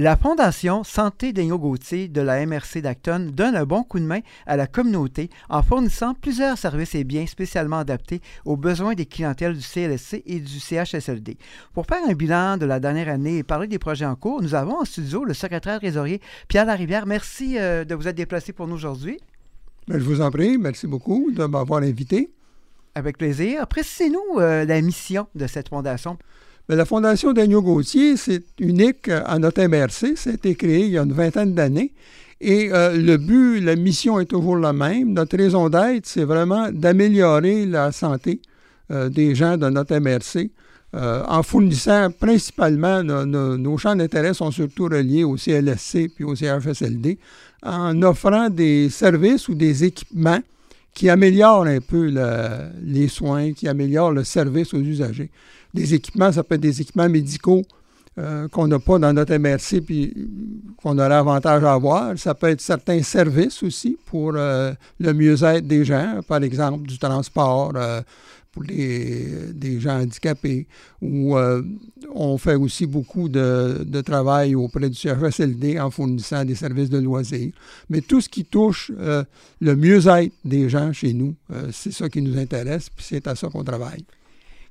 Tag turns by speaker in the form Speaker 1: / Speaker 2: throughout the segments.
Speaker 1: La Fondation Santé d'Agneau Gauthier de la MRC d'Acton donne un bon coup de main à la communauté en fournissant plusieurs services et biens spécialement adaptés aux besoins des clientèles du CLSC et du CHSLD. Pour faire un bilan de la dernière année et parler des projets en cours, nous avons en studio le secrétaire trésorier Pierre Larivière. Merci euh, de vous être déplacé pour nous aujourd'hui.
Speaker 2: Ben, je vous en prie. Merci beaucoup de m'avoir invité.
Speaker 1: Avec plaisir. Précisez-nous euh, la mission de cette fondation.
Speaker 2: La Fondation Daniel Gauthier, c'est unique à notre MRC. Ça a été créé il y a une vingtaine d'années. Et euh, le but, la mission est toujours la même. Notre raison d'être, c'est vraiment d'améliorer la santé euh, des gens de notre MRC euh, en fournissant principalement nos champs d'intérêt sont surtout reliés au CLSC puis au CHSLD, en offrant des services ou des équipements qui améliorent un peu les soins, qui améliorent le service aux usagers des équipements, ça peut être des équipements médicaux euh, qu'on n'a pas dans notre MRC puis qu'on aurait avantage à avoir. Ça peut être certains services aussi pour euh, le mieux-être des gens, par exemple du transport euh, des gens handicapés. Ou on fait aussi beaucoup de, travail auprès du CHSLD en fournissant des services de loisirs. Mais tout ce qui touche le mieux-être des gens chez nous, c'est ça qui nous intéresse, puis c'est à ça qu'on travaille.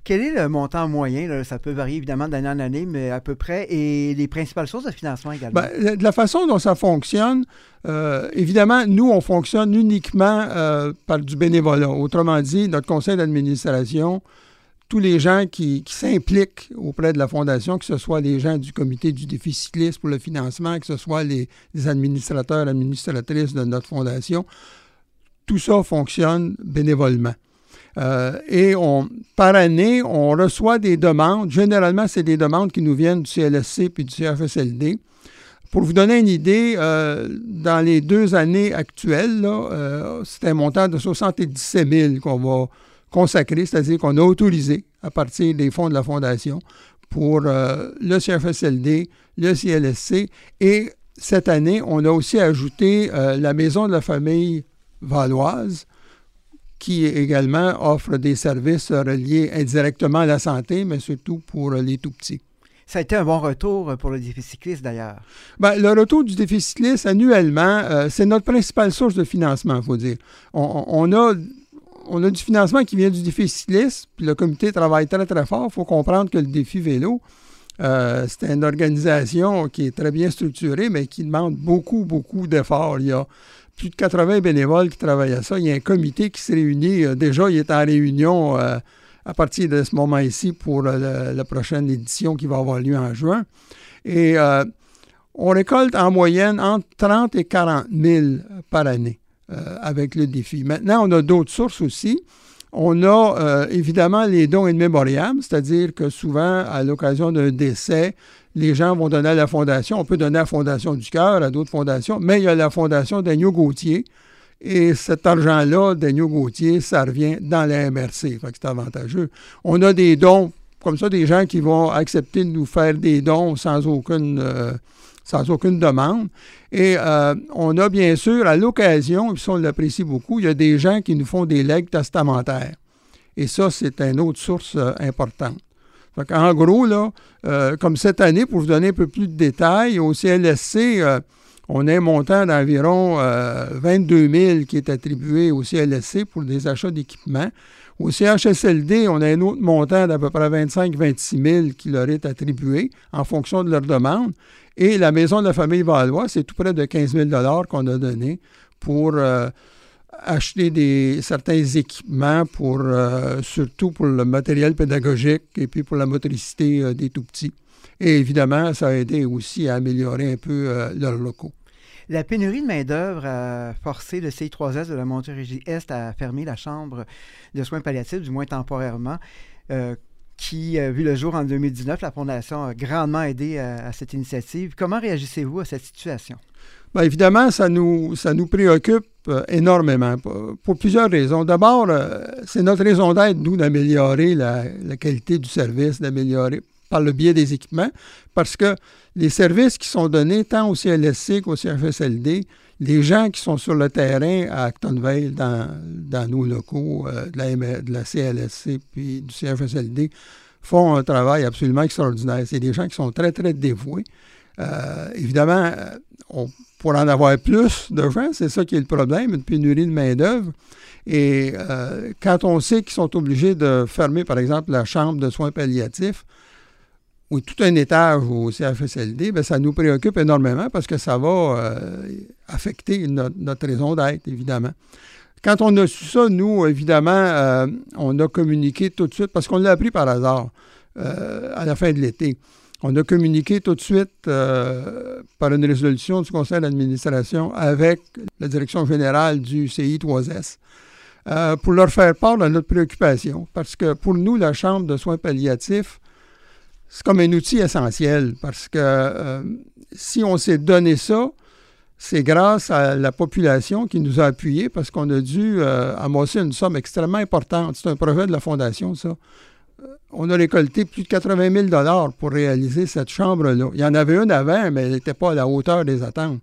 Speaker 1: Quel est le montant moyen? Ça peut varier évidemment d'année en année, mais à peu près. Et les principales sources de financement également?
Speaker 2: Ben, de la façon dont ça fonctionne, euh, évidemment, nous, on fonctionne uniquement euh, par du bénévolat. Autrement dit, notre conseil d'administration, tous les gens qui, s'impliquent auprès de la Fondation, que ce soit les gens du comité du défi cycliste pour le financement, que ce soit les, les administrateurs, administratrices de notre Fondation, tout ça fonctionne bénévolement. Euh, et on, par année, on reçoit des demandes. Généralement, c'est des demandes qui nous viennent du CLSC puis du CFSLD. Pour vous donner une idée, euh, dans les deux années actuelles, euh, c'est un montant de 77 000 qu'on va consacrer, c'est-à-dire qu'on a autorisé à partir des fonds de la Fondation pour le CFSLD, le CLSC. Et cette année, on a aussi ajouté la Maison de la famille valoise qui également offre des services reliés indirectement à la santé, mais surtout pour les tout-petits.
Speaker 1: Ça a été un bon retour pour le défi cycliste d'ailleurs.
Speaker 2: Bien, le retour du défi cycliste annuellement, euh, c'est notre principale source de financement, il faut dire. On, a, on a du financement qui vient du défi cycliste, puis le comité travaille très très fort. Il faut comprendre que le défi vélo, euh, c'est une organisation qui est très bien structurée, mais qui demande beaucoup, beaucoup d'efforts. Il y a plus de 80 bénévoles qui travaillent à ça. Il y a un comité qui se réunit. Euh, déjà, il est en réunion euh, à partir de ce moment-ci pour la prochaine édition qui va avoir lieu en juin. Et on récolte en moyenne entre 30 et 40 000 par année avec le défi. Maintenant, on a d'autres sources aussi. On a euh, évidemment les dons in memoriam, c'est-à-dire que souvent, à l'occasion d'un décès, les gens vont donner à la fondation. On peut donner à la Fondation du Cœur, à d'autres fondations, mais il y a la Fondation Daniel Gauthier. Et cet argent-là, Daniel Gauthier, ça revient dans la MRC. Fait que c'est avantageux. On a des dons, comme ça, des gens qui vont accepter de nous faire des dons sans aucune. Euh, sans aucune demande. Et euh, on a bien sûr, à l'occasion, et ça on l'apprécie beaucoup, il y a des gens qui nous font des legs testamentaires. Et ça, c'est une autre source euh, importante. en gros, là, euh, comme cette année, pour vous donner un peu plus de détails, au CLSC, on a un montant d'environ 22 000 qui est attribué au CLSC pour des achats d'équipements. Au CHSLD, on a un autre montant d'à peu près 25-26 000 qui leur est attribué en fonction de leur demande. Et la Maison de la famille Valois, c'est tout près de 15 000 qu'on a donné pour euh, acheter des, certains équipements, pour, euh, surtout pour le matériel pédagogique et puis pour la motricité euh, des tout-petits. Et évidemment, ça a aidé aussi à améliorer un peu leurs locaux.
Speaker 1: La pénurie de main-d'œuvre a forcé le CI3S de la Montérégie-Est à fermer la chambre de soins palliatifs, du moins temporairement qui a vu le jour en 2019. La Fondation a grandement aidé à, cette initiative. Comment réagissez-vous à cette situation?
Speaker 2: Bien, évidemment, ça nous, ça nous préoccupe euh, énormément pour, plusieurs raisons. D'abord, euh, c'est notre raison d'être, nous, d'améliorer la, qualité du service, d'améliorer par le biais des équipements, parce que les services qui sont donnés tant au CLSC qu'au CFSLD, les gens qui sont sur le terrain à Actonville, dans, dans nos locaux euh, de, la, de, la, CLSC puis du CFSLD, font un travail absolument extraordinaire. C'est des gens qui sont très, très dévoués. Euh, évidemment, euh, on pourrait en avoir plus de gens, c'est ça qui est le problème, une pénurie de main-d'œuvre. Et euh, quand on sait qu'ils sont obligés de fermer, par exemple, la chambre de soins palliatifs, ou tout un étage au CFSLD, bien, ça nous préoccupe énormément parce que ça va affecter notre, raison d'être, évidemment. Quand on a su ça, nous, évidemment, on a communiqué tout de suite, parce qu'on l'a appris par hasard à la fin de l'été. On a communiqué tout de suite euh, par une résolution du conseil d'administration avec la direction générale du CI3S euh, pour leur faire part de notre préoccupation. Parce que pour nous, la Chambre de soins palliatifs, c'est comme un outil essentiel parce que euh, si on s'est donné ça, c'est grâce à la population qui nous a appuyés parce qu'on a dû amasser une somme extrêmement importante. C'est un projet de la Fondation, ça on a récolté plus de 80 000 pour réaliser cette chambre-là. Il y en avait une avant, mais elle n'était pas à la hauteur des attentes.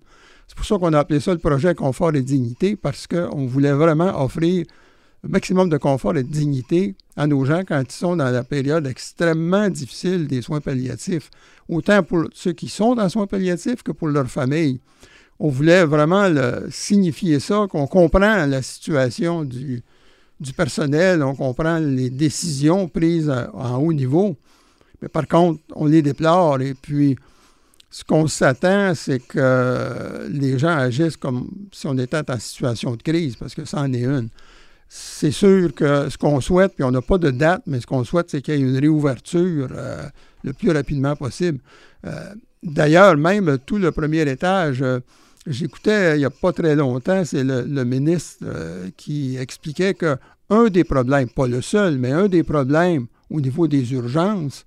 Speaker 2: C'est pour ça qu'on a appelé ça le projet Confort et Dignité, parce qu'on voulait vraiment offrir maximum de confort et de dignité à nos gens quand ils sont dans la période extrêmement difficile des soins palliatifs, autant pour ceux qui sont dans soins palliatifs que pour leur famille. On voulait vraiment signifier ça, qu'on comprend la situation du, du personnel, on comprend les décisions prises en haut niveau. Mais par contre, on les déplore et puis ce qu'on s'attend, c'est que les gens agissent comme si on était en situation de crise, parce que ça en est une. C'est sûr que ce qu'on souhaite, puis on n'a pas de date, mais ce qu'on souhaite, c'est qu'il y ait une réouverture euh, le plus rapidement possible. Euh, d'ailleurs, même tout le premier étage, euh, J'écoutais il n'y a pas très longtemps, c'est le, ministre qui expliquait que un des problèmes, pas le seul, mais un des problèmes au niveau des urgences,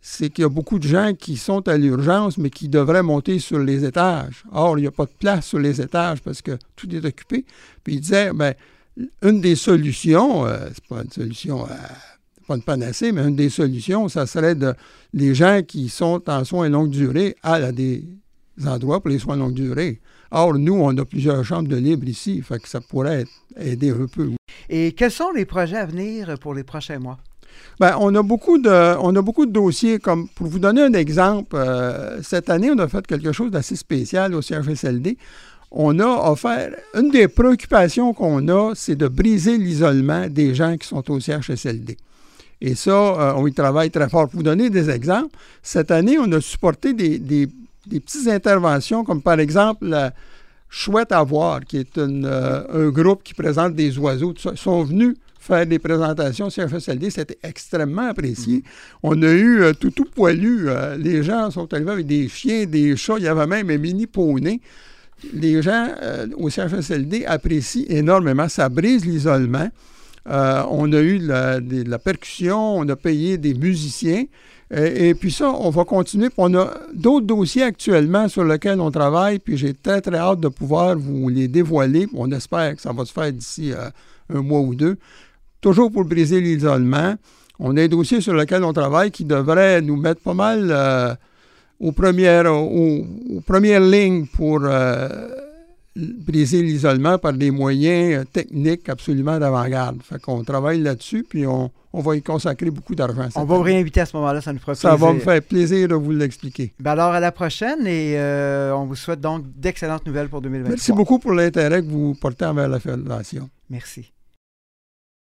Speaker 2: c'est qu'il y a beaucoup de gens qui sont à l'urgence, mais qui devraient monter sur les étages. Or, il n'y a pas de place sur les étages parce que tout est occupé. Puis il disait, bien, une des solutions, euh, c'est pas une solution, euh, pas une panacée, mais une des solutions, ça serait de les gens qui sont en soins longue durée à des endroits pour les soins longue durée. Or, nous, on a plusieurs chambres de libre ici, fait que ça pourrait aider un peu.
Speaker 1: Et quels sont les projets à venir pour les prochains mois?
Speaker 2: Bien, on a beaucoup de, on a beaucoup de dossiers. Comme pour vous donner un exemple, euh, cette année, on a fait quelque chose d'assez spécial au CHSLD. On a offert, une des préoccupations qu'on a, c'est de briser l'isolement des gens qui sont au CHSLD. Et ça, euh, on y travaille très fort. Pour vous donner des exemples, cette année, on a supporté des, des des petites interventions, comme par exemple la Chouette à voir, qui est euh, un groupe qui présente des oiseaux. Ils sont venus faire des présentations sur FSLD. C'était extrêmement apprécié. On a eu euh, tout, tout poilu. Euh, les gens sont arrivés avec des chiens, des chats. Il y avait même un mini poney. Les gens au CFSLD apprécient énormément. Ça brise l'isolement. on a eu de la percussion, on a payé des musiciens. Et, puis ça, on va continuer. on a d'autres dossiers actuellement sur lesquels on travaille, puis j'ai très, très hâte de pouvoir vous les dévoiler. On espère que ça va se faire d'ici euh, un mois ou deux. Toujours pour briser l'isolement. On a un dossier sur lequel on travaille qui devrait nous mettre pas mal euh, aux, premières, aux, premières lignes pour euh, briser l'isolement par des moyens techniques absolument d'avant-garde. Fait qu'on travaille là-dessus, puis on, on va y consacrer beaucoup d'argent.
Speaker 1: On va vous réinviter à ce moment-là, ça nous fera
Speaker 2: plaisir. Ça va me faire plaisir de vous l'expliquer.
Speaker 1: Ben alors, à la prochaine et euh, on vous souhaite donc d'excellentes nouvelles pour 2023.
Speaker 2: Merci beaucoup pour l'intérêt que vous portez envers la Fédération.
Speaker 1: Merci.